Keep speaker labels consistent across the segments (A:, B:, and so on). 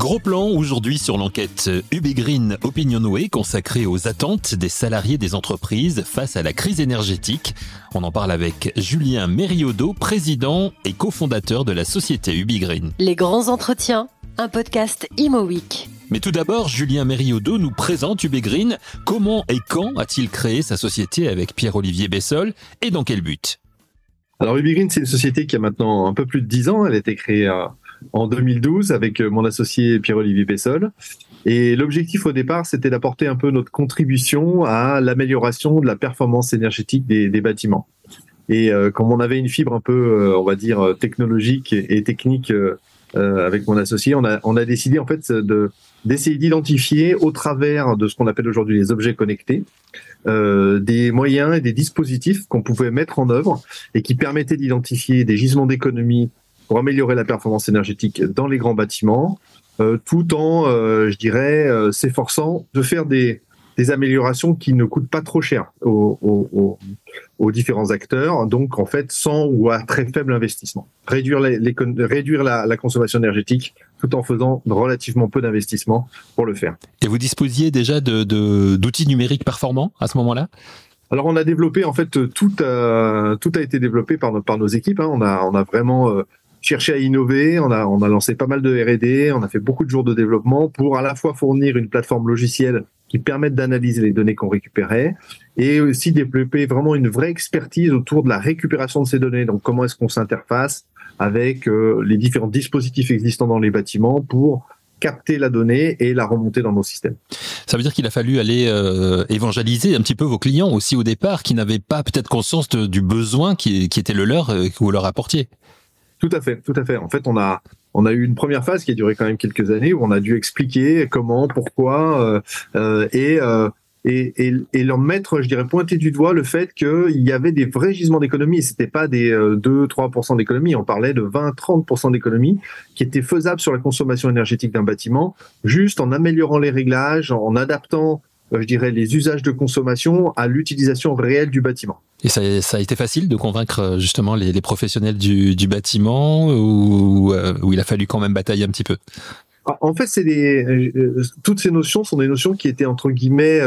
A: Gros plan aujourd'hui sur l'enquête UB Green Opinionway consacrée aux attentes des salariés des entreprises face à la crise énergétique. On en parle avec Julien Mériodo, président et cofondateur de la société UB Green.
B: Les grands entretiens, un podcast Imo Week.
A: Mais tout d'abord, Julien Mériodo nous présente UB Green. Comment et quand a-t-il créé sa société avec Pierre-Olivier Bessol et dans quel but?
C: Alors UB Green, c'est une société qui a maintenant un peu plus de 10 ans. Elle a été créée à en 2012 avec euh, mon associé Pierre-Olivier Bessol. Et l'objectif au départ, c'était d'apporter un peu notre contribution à l'amélioration de la performance énergétique des, bâtiments. Et euh, comme on avait une fibre un peu, euh, on va dire, technologique et, technique avec mon associé, on a, on a décidé en fait de d'essayer d'identifier au travers de ce qu'on appelle aujourd'hui les objets connectés des moyens et des dispositifs qu'on pouvait mettre en œuvre et qui permettaient d'identifier des gisements d'économie pour améliorer la performance énergétique dans les grands bâtiments, euh, tout en, euh, je dirais, euh, s'efforçant de faire des, des, améliorations qui ne coûtent pas trop cher aux, aux, aux, différents acteurs, donc en fait sans ou à très faible investissement. Réduire, les, les réduire la, la, consommation énergétique tout en faisant relativement peu d'investissement pour le faire.
A: Et vous disposiez déjà d'outils de, d'outils numériques performants à ce moment-là?
C: Alors on a développé en fait tout a, tout a été développé par nos, par nos équipes. Hein. On a on a vraiment cherché à innover. On a, on a lancé pas mal de R&D, on a fait beaucoup de jours de développement pour à la fois fournir une plateforme logicielle qui permette d'analyser les données qu'on récupérait et aussi développer vraiment une vraie expertise autour de la récupération de ces données. Donc comment est-ce qu'on s'interface avec euh, les différents dispositifs existants dans les bâtiments pour capter la donnée et la remonter dans nos systèmes.
A: Ça veut dire qu'il a fallu aller euh, évangéliser un petit peu vos clients aussi au départ, qui n'avaient pas peut-être conscience du besoin qui, qui, était le leur, euh, que vous leur apportiez.
C: Tout à fait, tout à fait. En fait, on a on a eu une première phase qui a duré quand même quelques années où on a dû expliquer comment, pourquoi euh, euh et, euh, et, et, et leur mettre, je dirais, pointer du doigt le fait qu'il y avait des vrais gisements d'économie. C'était pas des 2-3% euh, d'économie. On parlait de 20-30% d'économie qui étaient faisables sur la consommation énergétique d'un bâtiment, juste en améliorant les réglages, en adaptant je dirais, les usages de consommation à l'utilisation réelle du bâtiment.
A: Et ça, ça, a été facile de convaincre euh, justement les, les professionnels du, du bâtiment ou, euh, où il a fallu quand même batailler un petit peu?
C: Ah, En fait, c'est des, euh, toutes ces notions sont des notions qui étaient entre guillemets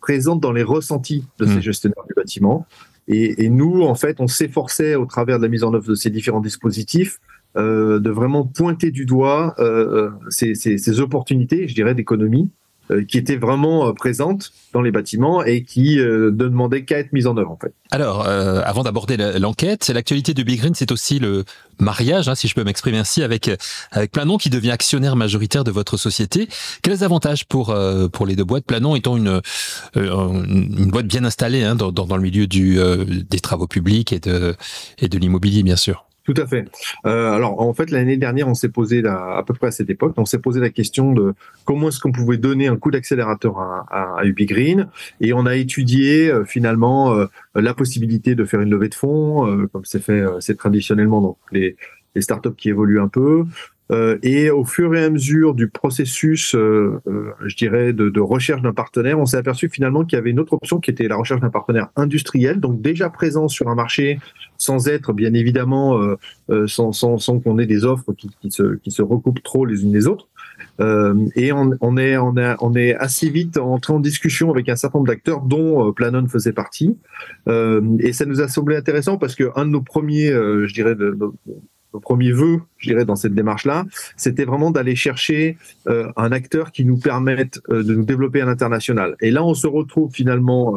C: présentes dans les ressentis de ces mmh. gestionnaires du bâtiment. Et, et, nous, en fait, on s'efforçait au travers de la mise en œuvre de ces différents dispositifs euh, de vraiment pointer du doigt euh, ces, ces, ces opportunités, je dirais, d'économie euh, qui étaient vraiment euh, présentes dans les bâtiments et qui euh, ne demandaient qu'à être mises en œuvre en fait.
A: Alors, avant d'aborder l'enquête, l'actualité de Big Green, c'est aussi le mariage, hein, si je peux m'exprimer ainsi, avec avec Planon qui devient actionnaire majoritaire de votre société. Quels avantages pour pour les deux boîtes? Planon étant une une boîte bien installée hein, dans, dans, le milieu du des travaux publics et de et de l'immobilier bien sûr.
C: Tout à fait. Euh, alors, en fait, l'année dernière, on s'est posé à peu près à cette époque, on s'est posé la question de comment est-ce qu'on pouvait donner un coup d'accélérateur à, à, Ubigreen, et on a étudié euh, finalement euh, la possibilité de faire une levée de fonds, comme c'est fait, c'est traditionnellement donc les startups qui évoluent un peu, euh, et au fur et à mesure du processus, euh, euh, je dirais, de, recherche d'un partenaire, on s'est aperçu finalement qu'il y avait une autre option qui était la recherche d'un partenaire industriel, donc déjà présent sur un marché, sans être bien évidemment, sans, sans, sans qu'on ait des offres qui, se, qui se recoupent trop les unes les autres. et on, est, on, est, on est assez vite entré en discussion avec un certain nombre d'acteurs, dont Planon faisait partie. et ça nous a semblé intéressant parce que un de nos premiers, je dirais, de, le premier vœu, je dirais, dans cette démarche-là, c'était vraiment d'aller chercher euh, un acteur qui nous permette euh, de nous développer à l'international. Et là, on se retrouve finalement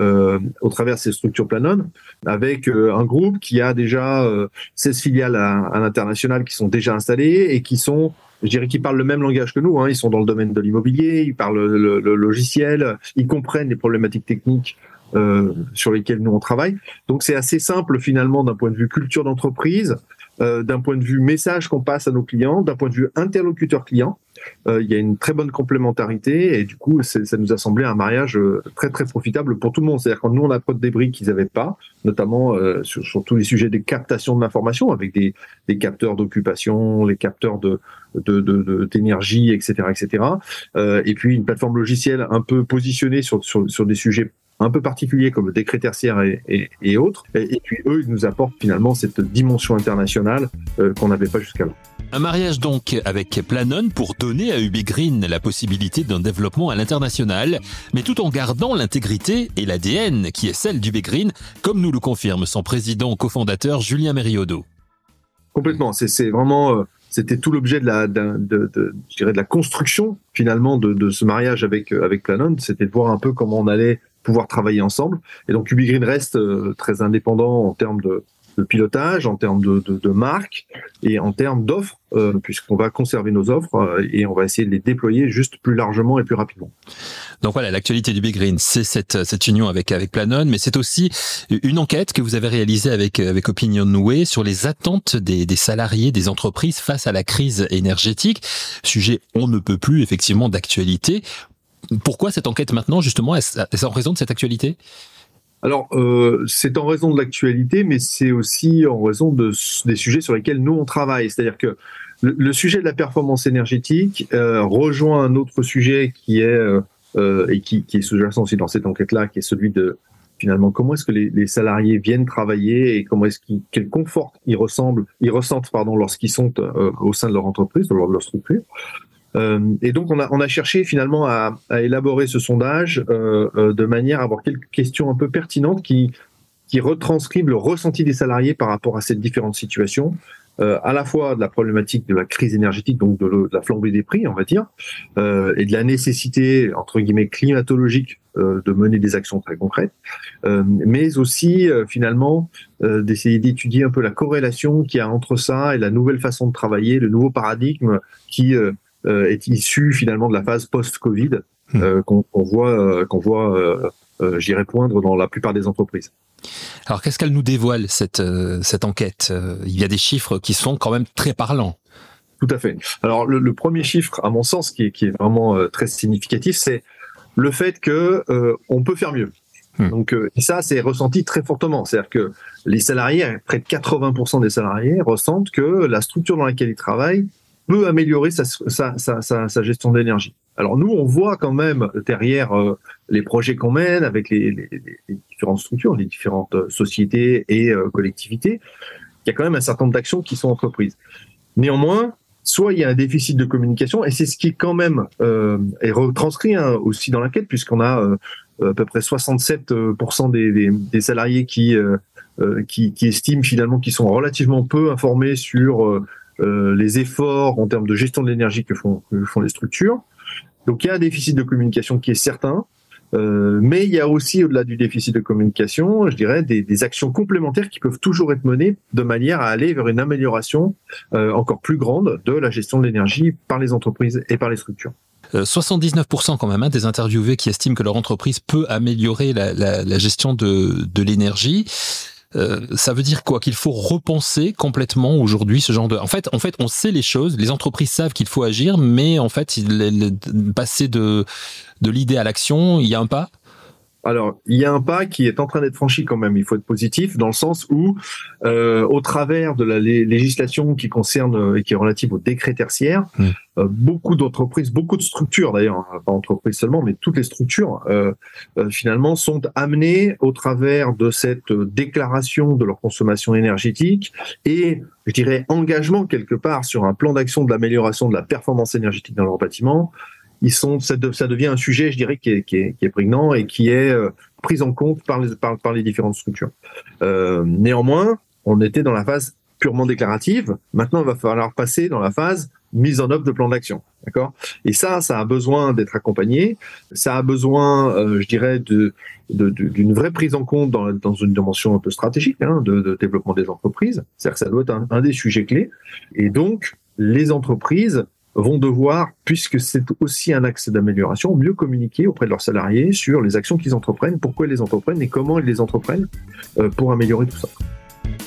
C: euh, au travers de ces structures Planon avec un groupe qui a déjà 16 filiales à, l'international qui sont déjà installées et qui sont je dirais qu'ils parlent le même langage que nous. Hein. Ils sont dans le domaine de l'immobilier, ils parlent le, le, logiciel, ils comprennent les problématiques techniques euh, sur lesquelles nous on travaille. Donc c'est assez simple finalement d'un point de vue culture d'entreprise euh, d'un point de vue message qu'on passe à nos clients, d'un point de vue interlocuteur client. Euh, il y a une très bonne complémentarité et du coup, ça nous a semblé un mariage euh, très très profitable pour tout le monde. C'est-à-dire quand nous on apporte des briques qu'ils n'avaient pas, notamment sur, tous les sujets de captation de l'information avec des, des capteurs d'occupation, les capteurs de d'énergie, etc., etc. et puis une plateforme logicielle un peu positionnée sur, sur des sujets un peu particuliers comme le décret tertiaire et, autres. Et, puis eux, ils nous apportent finalement cette dimension internationale euh, qu'on n'avait pas jusqu'alors.
A: Un mariage donc avec Planon pour donner à UbiGreen la possibilité d'un développement à l'international, mais tout en gardant l'intégrité et l'ADN qui est celle d'UbiGreen, comme nous le confirme son président cofondateur Julien Meriodo.
C: Complètement, c'est vraiment euh, c'était tout l'objet de la, de, de, de, je dirais de la construction finalement de, de ce mariage avec euh, avec Planon, c'était de voir un peu comment on allait pouvoir travailler ensemble. Et donc UbiGreen reste euh, très indépendant en termes de, de pilotage, en termes de, de, de marque et en termes d'offres, euh, puisqu'on va conserver nos offres euh, et on va essayer de les déployer juste plus largement et plus rapidement.
A: Donc voilà, l'actualité du Big Green, c'est cette, cette union avec, avec Planon, mais c'est aussi une enquête que vous avez réalisée avec, avec Opinionway sur les attentes des, des salariés des entreprises face à la crise énergétique. Sujet on ne peut plus effectivement d'actualité. Pourquoi cette enquête maintenant, justement Est-ce en raison de cette actualité?
C: Alors, euh, c'est en raison de l'actualité, mais c'est aussi en raison de, des sujets sur lesquels nous, on travaille. C'est-à-dire que le, sujet de la performance énergétique euh, rejoint un autre sujet qui est, euh, et qui, est sous-jacent aussi dans cette enquête-là, qui est celui de, finalement, comment est-ce que les, salariés viennent travailler et comment est-ce qu'ils, quel confort ils ressemblent, ils ressentent, lorsqu'ils sont au sein de leur entreprise, de leur structure. Euh, et donc, on a, on a cherché finalement à, à élaborer ce sondage euh, euh, de manière à avoir quelques questions un peu pertinentes qui, qui retranscrivent le ressenti des salariés par rapport à ces différentes situations, euh, à la fois de la problématique de la crise énergétique, donc de, la flambée des prix, on va dire, euh, et de la nécessité, entre guillemets, climatologique euh, de mener des actions très concrètes, mais aussi finalement d'essayer d'étudier un peu la corrélation qu'il y a entre ça et la nouvelle façon de travailler, le nouveau paradigme qui est issu finalement de la phase post-Covid hmm. euh, qu'on voit, euh, qu'on voit j'irai poindre dans la plupart des entreprises.
A: Alors qu'est-ce qu'elle nous dévoile cette, cette enquête? Il y a des chiffres qui sont quand même très parlants.
C: Tout à fait. Alors le, le premier chiffre, à mon sens, qui est, qui est vraiment très significatif, c'est le fait que on peut faire mieux. Hmm. Donc et ça, c'est ressenti très fortement. C'est-à-dire que les salariés, près de 80% des salariés, ressentent que la structure dans laquelle ils travaillent peut améliorer sa, sa, sa, sa gestion d'énergie. Alors nous, on voit quand même derrière euh, les projets qu'on mène avec les, les, les, différentes structures, les différentes euh, sociétés et euh, collectivités, il y a quand même un certain nombre d'actions qui sont entreprises. Néanmoins, soit il y a un déficit de communication, et c'est ce qui est quand même euh, est retranscrit hein, aussi dans l'enquête, puisqu'on a à peu près 67% des, des, des, salariés qui, qui, qui estiment finalement qu'ils sont relativement peu informés sur les efforts en termes de gestion de l'énergie que font, que font les structures. Donc il y a un déficit de communication qui est certain, euh, mais il y a aussi, au-delà du déficit de communication, je dirais, des, des, actions complémentaires qui peuvent toujours être menées de manière à aller vers une amélioration euh, encore plus grande de la gestion de l'énergie par les entreprises et par les structures.
A: 79% quand même hein, des interviewés qui estiment que leur entreprise peut améliorer la, la, la gestion de, de l'énergie. Euh, ça veut dire quoi? Qu'il faut repenser complètement aujourd'hui ce genre de. En fait, en fait, on sait les choses. Les entreprises savent qu'il faut agir, mais en fait, passer de de l'idée à l'action, il y a un pas?
C: Alors, il y a un pas qui est en train d'être franchi quand même. Il faut être positif dans le sens où, euh, au travers de la législation qui concerne et euh, qui est relative au décret tertiaire, mmh. euh, beaucoup d'entreprises, beaucoup de structures d'ailleurs, hein, pas entreprises seulement, mais toutes les structures euh, euh, finalement sont amenées au travers de cette déclaration de leur consommation énergétique et, je dirais, engagement quelque part sur un plan d'action de l'amélioration de la performance énergétique dans leur bâtiment ils sont, ça, devient un sujet, je dirais, qui est, prégnant et qui est euh, pris en compte par les, différentes structures. Euh, néanmoins, on était dans la phase purement déclarative. Maintenant, il va falloir passer dans la phase mise en œuvre de plan d'action. D'accord? Et ça, ça a besoin d'être accompagné. Ça a besoin, euh, je dirais, de d'une vraie prise en compte dans, une dimension un peu stratégique hein, de, développement des entreprises. C'est-à-dire que ça doit être un des sujets clés. Et donc, les entreprises vont devoir, puisque c'est aussi un axe d'amélioration, mieux communiquer auprès de leurs salariés sur les actions qu'ils entreprennent, pourquoi ils les entreprennent et comment ils les entreprennent euh, pour améliorer tout ça.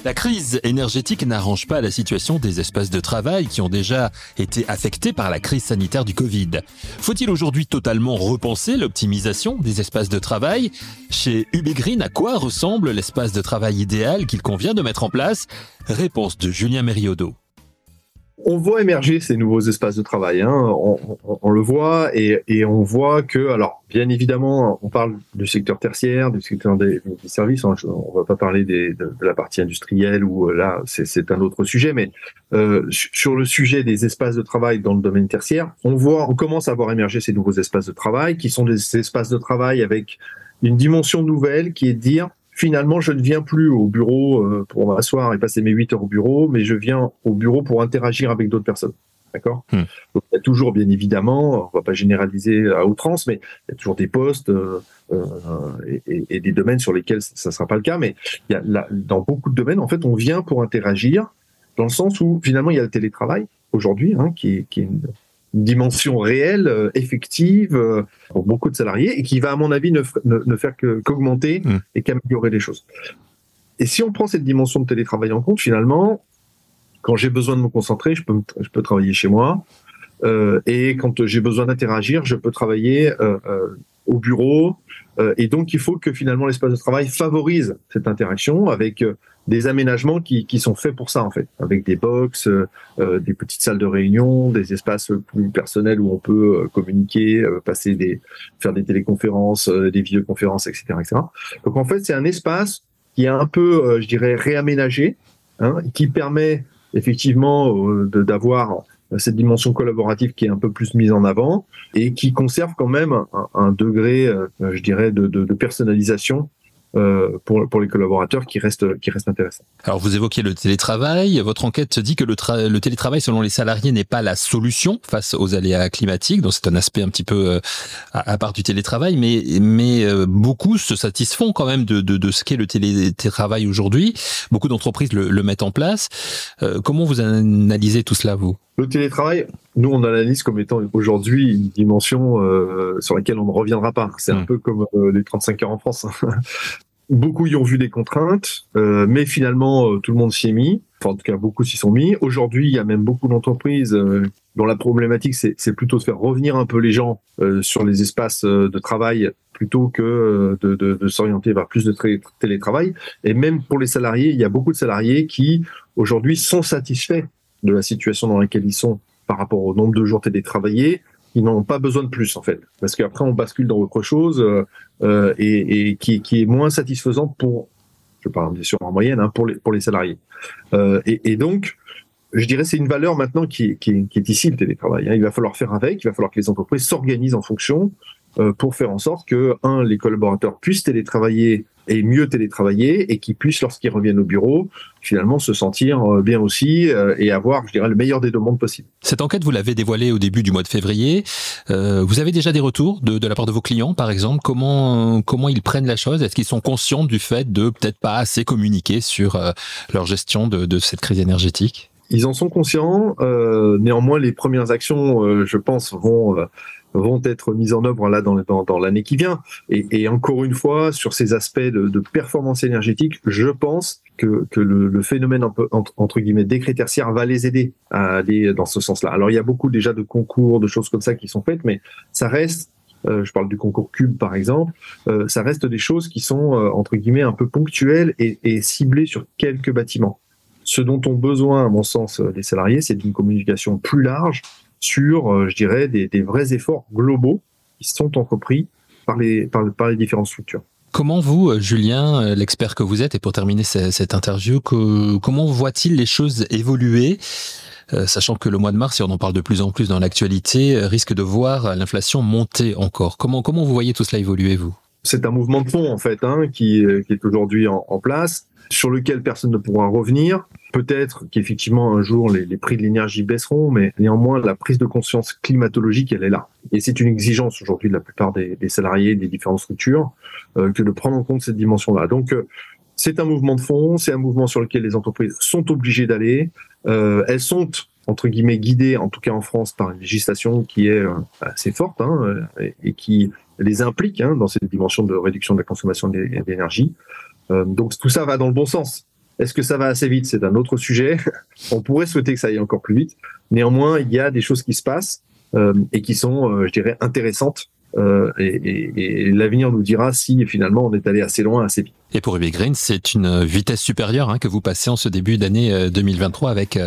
A: La crise énergétique n'arrange pas la situation des espaces de travail qui ont déjà été affectés par la crise sanitaire du Covid. Faut-il aujourd'hui totalement repenser l'optimisation des espaces de travail? Chez Ubigreen, à quoi ressemble l'espace de travail idéal qu'il convient de mettre en place? Réponse de Julien Meriodo
C: on voit émerger ces nouveaux espaces de travail. Hein. On, le voit et, on voit que, alors, bien évidemment, on parle du secteur tertiaire, du secteur des, services. Hein. On ne va pas parler de, la partie industrielle où euh, là, c'est un autre sujet. Mais euh, sur le sujet des espaces de travail dans le domaine tertiaire, on voit, on commence à voir émerger ces nouveaux espaces de travail qui sont des espaces de travail avec une dimension nouvelle qui est de dire finalement, je ne viens plus au bureau euh, pour m'asseoir et passer mes 8 heures au bureau, mais je viens au bureau pour interagir avec d'autres personnes. D'accord? Hmm. il y a toujours, bien évidemment, on va pas généraliser à outrance, mais il y a toujours des postes euh, euh, et, des domaines sur lesquels ça ne sera pas le cas. Mais il y a, dans beaucoup de domaines, en fait, on vient pour interagir, dans le sens où, finalement, il y a le télétravail aujourd'hui, hein, qui, qui, est une, dimension réelle, euh, effective euh, pour beaucoup de salariés et qui va, à mon avis, ne, ne, faire qu'augmenter mmh. et qu'améliorer les choses. Et si on prend cette dimension de télétravail en compte, finalement, quand j'ai besoin de me concentrer, je peux, je peux travailler chez moi. Euh, et quand j'ai besoin d'interagir, je peux travailler euh, euh, au bureau. et donc, il faut que finalement l'espace de travail favorise cette interaction avec des aménagements qui, qui, sont faits pour ça en fait, avec des box, euh, euh, des petites salles de réunion, des espaces plus personnels où on peut euh, communiquer, passer des, faire des téléconférences, des vidéoconférences, etc., etc. Donc en fait, c'est un espace qui est un peu, je dirais, réaménagé, hein, qui permet effectivement d'avoir cette dimension collaborative qui est un peu plus mise en avant et qui conserve quand même un, un degré, je dirais, de, de, de personnalisation euh, pour, pour les collaborateurs qui reste, qui reste intéressant.
A: Alors vous évoquiez le télétravail. Votre enquête dit que le, le télétravail, selon les salariés, n'est pas la solution face aux aléas climatiques. Donc c'est un aspect un petit peu euh, à, part du télétravail, mais, mais euh, beaucoup se satisfont quand même de, de, de ce qu'est le télétravail aujourd'hui. Beaucoup d'entreprises le, le, mettent en place. comment vous analysez tout cela, vous?
C: Le télétravail, nous, on analyse comme étant aujourd'hui une dimension euh, sur laquelle on ne reviendra pas. C'est un peu comme euh, les 35 heures en France. beaucoup y ont vu des contraintes, euh, mais finalement, euh, tout le monde s'y est mis. Enfin, en tout cas, beaucoup s'y sont mis. Aujourd'hui, il y a même beaucoup d'entreprises euh, dont la problématique, c'est plutôt de faire revenir un peu les gens sur les espaces de travail plutôt que de, de, de s'orienter vers plus de télétravail. Et même pour les salariés, il y a beaucoup de salariés qui, aujourd'hui, sont satisfaits de la situation dans laquelle ils sont par rapport au nombre de jours télétravaillés, ils n'ont pas besoin de plus en fait, parce qu'après on bascule dans autre chose euh, euh et, qui, est moins satisfaisant pour, je parle bien sûr en moyenne, hein, pour les pour les salariés. Euh, et, donc, je dirais c'est une valeur maintenant qui, qui, qui, est ici le télétravail. Hein. Il va falloir faire avec, il va falloir que les entreprises s'organisent en fonction pour faire en sorte que un les collaborateurs puissent télétravailler et mieux télétravailler et qui puissent, lorsqu'ils reviennent au bureau, finalement se sentir euh, bien aussi euh, et avoir, je dirais, le meilleur des deux mondes possible.
A: Cette enquête, vous l'avez dévoilée au début du mois de février. Euh, vous avez déjà des retours de, la part de vos clients, par exemple? Comment ils prennent la chose? Est-ce qu'ils sont conscients du fait de peut-être pas assez communiquer sur leur gestion de cette crise énergétique?
C: Ils en sont conscients. Euh, néanmoins, les premières actions, je pense, vont vont être mises en œuvre là dans, dans, dans l'année qui vient. Et, et, encore une fois, sur ces aspects de, de performance énergétique, je pense que, que le, le, phénomène peu, entre, guillemets décret tertiaire va les aider à aller dans ce sens-là. Alors il y a beaucoup déjà de concours, de choses comme ça qui sont faites, mais ça reste euh, je parle du concours Cube par exemple, euh, ça reste des choses qui sont euh, entre guillemets un peu ponctuelles et, et, ciblées sur quelques bâtiments. Ce dont ont besoin, à mon sens, les salariés, c'est d'une communication plus large sur, euh, je dirais, des, vrais efforts globaux qui sont entrepris par les, différentes structures.
A: Comment vous, euh, Julien, euh, l'expert que vous êtes, et pour terminer cette interview, comment voit-il les choses évoluer sachant que le mois de mars, et on en parle de plus en plus dans l'actualité, risque de voir l'inflation monter encore. Comment vous voyez tout cela évoluer, vous?
C: C'est un mouvement de fond, en fait, hein, qui, qui, est aujourd'hui en, place, sur lequel personne ne pourra revenir. Peut-être qu'effectivement un jour les, prix de l'énergie baisseront, mais néanmoins la prise de conscience climatologique elle est là. Et c'est une exigence aujourd'hui de la plupart des, des, salariés des différentes structures euh, que de prendre en compte cette dimension-là. Donc euh, c'est un mouvement de fond, c'est un mouvement sur lequel les entreprises sont obligées d'aller. Euh, elles sont entre guillemets guidées, en tout cas en France, par une législation qui est euh, assez forte hein, et, et, qui les implique hein, dans cette dimension de réduction de la consommation d'énergie. Euh, donc tout ça va dans le bon sens. Est-ce que ça va assez vite? C'est un autre sujet. On pourrait souhaiter que ça aille encore plus vite. Néanmoins, il y a des choses qui se passent euh, et qui sont, euh, je dirais, intéressantes et, l'avenir nous dira si finalement on est allé assez loin, assez vite.
A: Et pour Green, c'est une vitesse supérieure hein, que vous passez en ce début d'année 2023 avec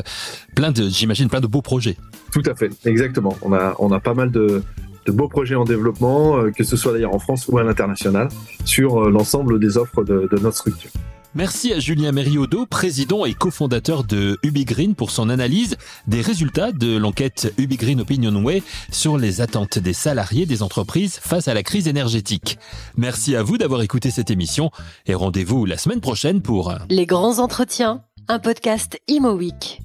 A: plein de, j'imagine, plein de beaux projets.
C: Tout à fait, exactement. On a, on a pas mal de, de beaux projets en développement, que ce soit d'ailleurs en France ou à l'international, sur l'ensemble des offres de, de notre structure.
A: Merci à Julien Mériodo, président et cofondateur de UbiGreen pour son analyse des résultats de l'enquête UbiGreen Opinion Way sur les attentes des salariés des entreprises face à la crise énergétique. Merci à vous d'avoir écouté cette émission et rendez-vous la semaine prochaine pour
B: Les grands entretiens, un podcast Imo Week.